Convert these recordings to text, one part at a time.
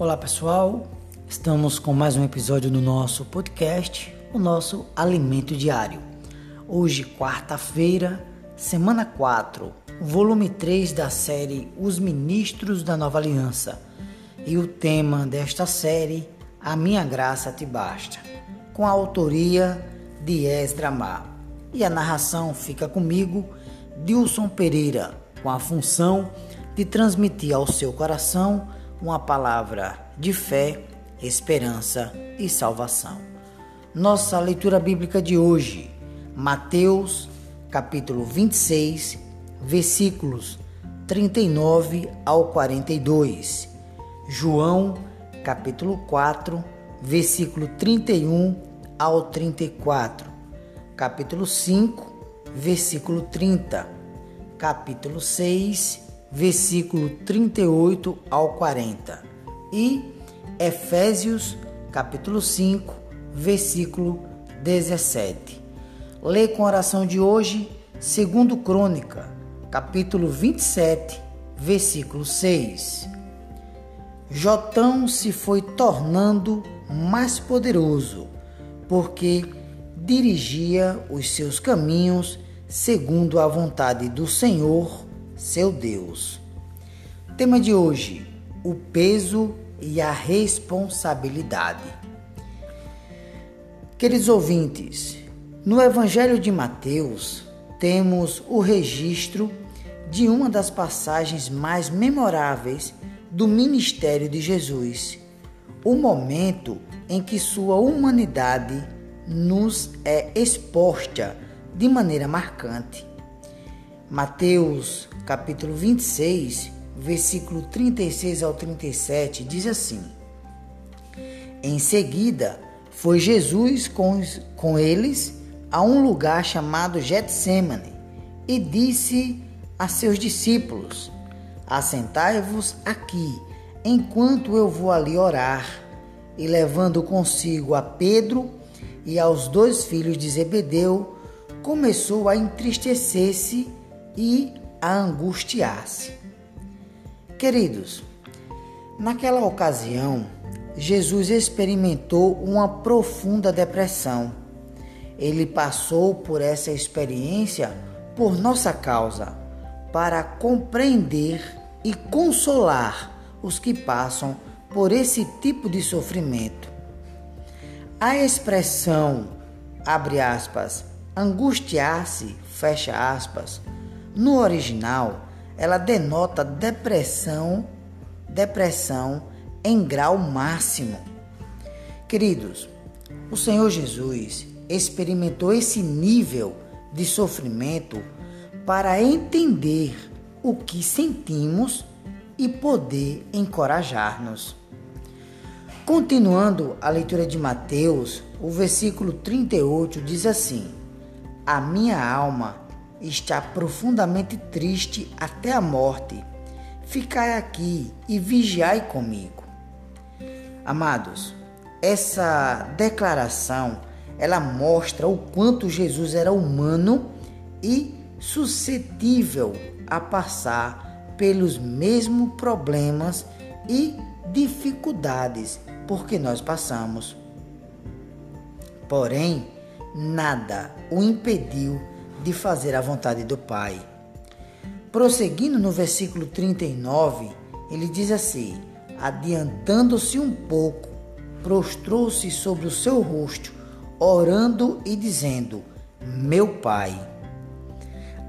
Olá pessoal, estamos com mais um episódio do nosso podcast, o nosso Alimento Diário. Hoje, quarta-feira, semana 4, volume 3 da série Os Ministros da Nova Aliança. E o tema desta série, A Minha Graça Te Basta, com a autoria de Esdra Mar. E a narração fica comigo, Dilson Pereira, com a função de transmitir ao seu coração uma palavra de fé, esperança e salvação. Nossa leitura bíblica de hoje, Mateus, capítulo 26, versículos 39 ao 42. João, capítulo 4, versículo 31 ao 34. Capítulo 5, versículo 30. Capítulo 6, versículo 38 ao 40 e Efésios, capítulo 5, versículo 17. Lê com a oração de hoje, segundo Crônica, capítulo 27, versículo 6. Jotão se foi tornando mais poderoso, porque dirigia os seus caminhos segundo a vontade do Senhor seu Deus. Tema de hoje: o peso e a responsabilidade. Queridos ouvintes, no Evangelho de Mateus temos o registro de uma das passagens mais memoráveis do ministério de Jesus, o momento em que sua humanidade nos é exposta de maneira marcante. Mateus capítulo 26, versículo 36 ao 37, diz assim: Em seguida, foi Jesus com, com eles a um lugar chamado Getsemane e disse a seus discípulos: Assentai-vos aqui, enquanto eu vou ali orar. E levando consigo a Pedro e aos dois filhos de Zebedeu, começou a entristecer-se e a angustiar-se. Queridos, naquela ocasião, Jesus experimentou uma profunda depressão. Ele passou por essa experiência por nossa causa, para compreender e consolar os que passam por esse tipo de sofrimento. A expressão, abre aspas, angustiar-se, fecha aspas, no original, ela denota depressão, depressão em grau máximo. Queridos, o Senhor Jesus experimentou esse nível de sofrimento para entender o que sentimos e poder encorajar-nos. Continuando a leitura de Mateus, o versículo 38 diz assim: A minha alma está profundamente triste até a morte. Ficai aqui e vigiai comigo. Amados, essa declaração ela mostra o quanto Jesus era humano e suscetível a passar pelos mesmos problemas e dificuldades porque nós passamos. Porém, nada o impediu de fazer a vontade do Pai. Prosseguindo no versículo 39, ele diz assim: Adiantando-se um pouco, prostrou-se sobre o seu rosto, orando e dizendo: Meu Pai.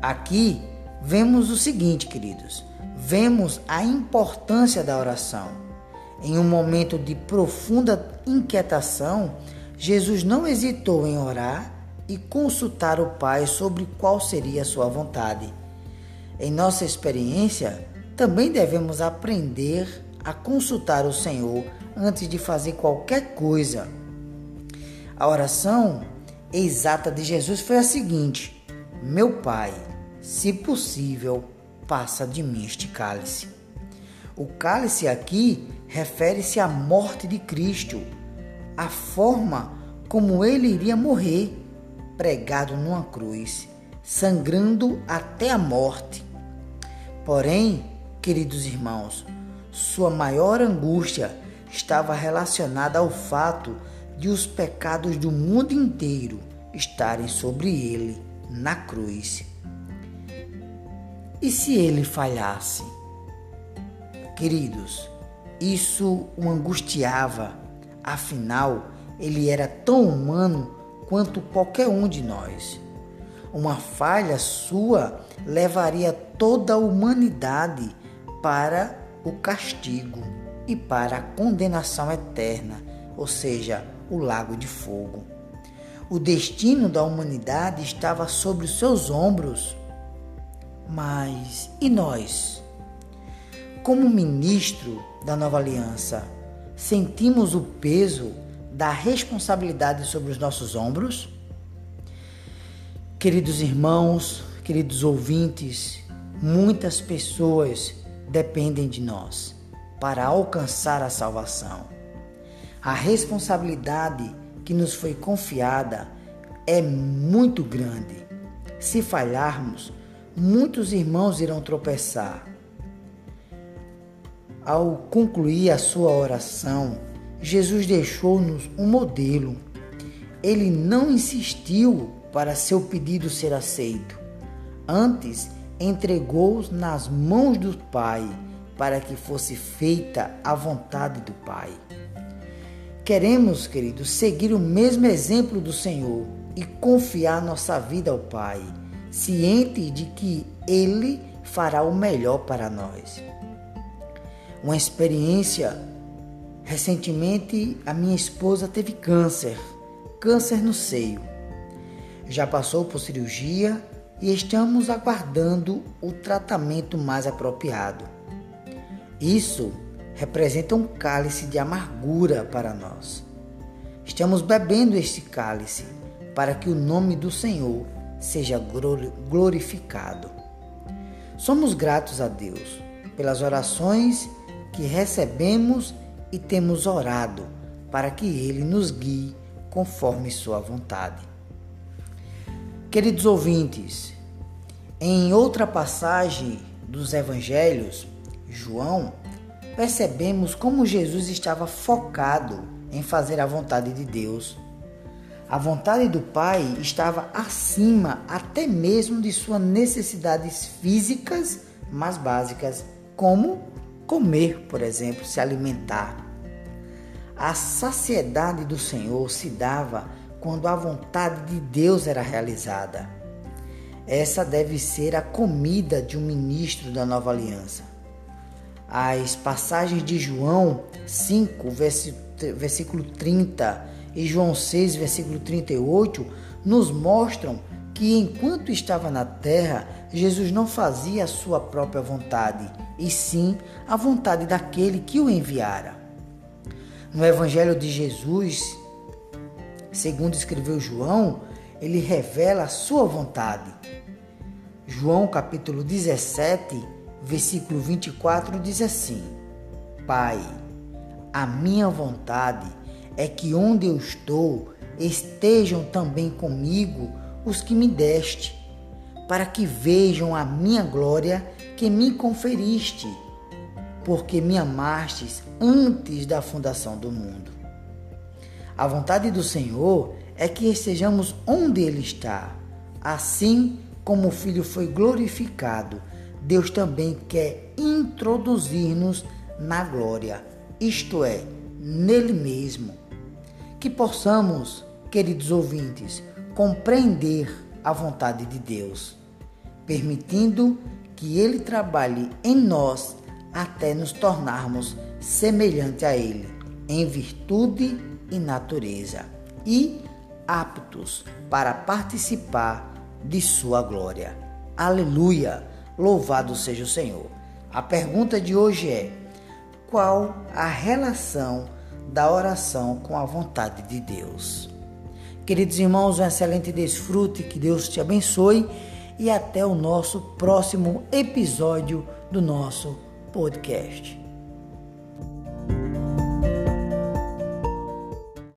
Aqui vemos o seguinte, queridos: vemos a importância da oração. Em um momento de profunda inquietação, Jesus não hesitou em orar e consultar o Pai sobre qual seria a sua vontade. Em nossa experiência, também devemos aprender a consultar o Senhor antes de fazer qualquer coisa. A oração exata de Jesus foi a seguinte: Meu Pai, se possível, passa de mim este cálice. O cálice aqui refere-se à morte de Cristo, a forma como ele iria morrer pregado numa cruz, sangrando até a morte. Porém, queridos irmãos, sua maior angústia estava relacionada ao fato de os pecados do mundo inteiro estarem sobre ele na cruz. E se ele falhasse? Queridos, isso o angustiava, afinal, ele era tão humano quanto qualquer um de nós. Uma falha sua levaria toda a humanidade para o castigo e para a condenação eterna, ou seja, o lago de fogo. O destino da humanidade estava sobre os seus ombros. Mas e nós? Como ministro da nova aliança, sentimos o peso da responsabilidade sobre os nossos ombros? Queridos irmãos, queridos ouvintes, muitas pessoas dependem de nós para alcançar a salvação. A responsabilidade que nos foi confiada é muito grande. Se falharmos, muitos irmãos irão tropeçar. Ao concluir a sua oração, Jesus deixou-nos um modelo. Ele não insistiu para seu pedido ser aceito. Antes, entregou-os nas mãos do Pai para que fosse feita a vontade do Pai. Queremos, queridos, seguir o mesmo exemplo do Senhor e confiar nossa vida ao Pai, ciente de que Ele fará o melhor para nós. Uma experiência. Recentemente, a minha esposa teve câncer, câncer no seio. Já passou por cirurgia e estamos aguardando o tratamento mais apropriado. Isso representa um cálice de amargura para nós. Estamos bebendo este cálice para que o nome do Senhor seja glorificado. Somos gratos a Deus pelas orações que recebemos e temos orado para que Ele nos guie conforme Sua vontade. Queridos ouvintes, em outra passagem dos Evangelhos, João, percebemos como Jesus estava focado em fazer a vontade de Deus. A vontade do Pai estava acima até mesmo de suas necessidades físicas mais básicas, como comer, por exemplo, se alimentar. A saciedade do Senhor se dava quando a vontade de Deus era realizada. Essa deve ser a comida de um ministro da nova aliança. As passagens de João 5, versículo 30 e João 6, versículo 38 nos mostram que enquanto estava na terra, Jesus não fazia a sua própria vontade, e sim a vontade daquele que o enviara. No Evangelho de Jesus, segundo escreveu João, ele revela a sua vontade. João capítulo 17, versículo 24 diz assim: Pai, a minha vontade é que onde eu estou estejam também comigo os que me deste, para que vejam a minha glória que me conferiste, porque me amastes antes da fundação do mundo. A vontade do Senhor é que estejamos onde Ele está, assim como o Filho foi glorificado Deus também quer introduzir-nos na glória, isto é, nele mesmo. Que possamos, queridos ouvintes, compreender a vontade de Deus, permitindo que Ele trabalhe em nós até nos tornarmos semelhante a Ele, em virtude e natureza, e aptos para participar de Sua glória. Aleluia! Louvado seja o Senhor. A pergunta de hoje é: qual a relação da oração com a vontade de Deus? Queridos irmãos, um excelente desfrute, que Deus te abençoe e até o nosso próximo episódio do nosso podcast.